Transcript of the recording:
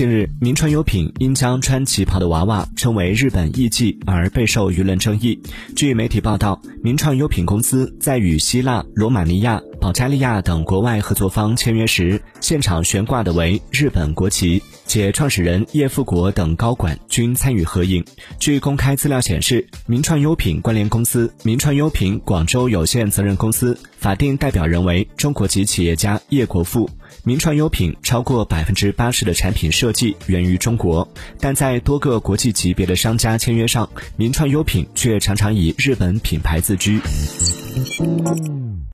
近日，名创优品因将穿旗袍的娃娃称为日本艺伎而备受舆论争议。据媒体报道，名创优品公司在与希腊、罗马尼亚、保加利亚等国外合作方签约时，现场悬挂的为日本国旗，且创始人叶富国等高管均参与合影。据公开资料显示，名创优品关联公司名创优品广州有限责任公司法定代表人为中国籍企业家叶国富。名创优品超过百分之八十的产品设计源于中国，但在多个国际级别的商家签约上，名创优品却常常以日本品牌自居。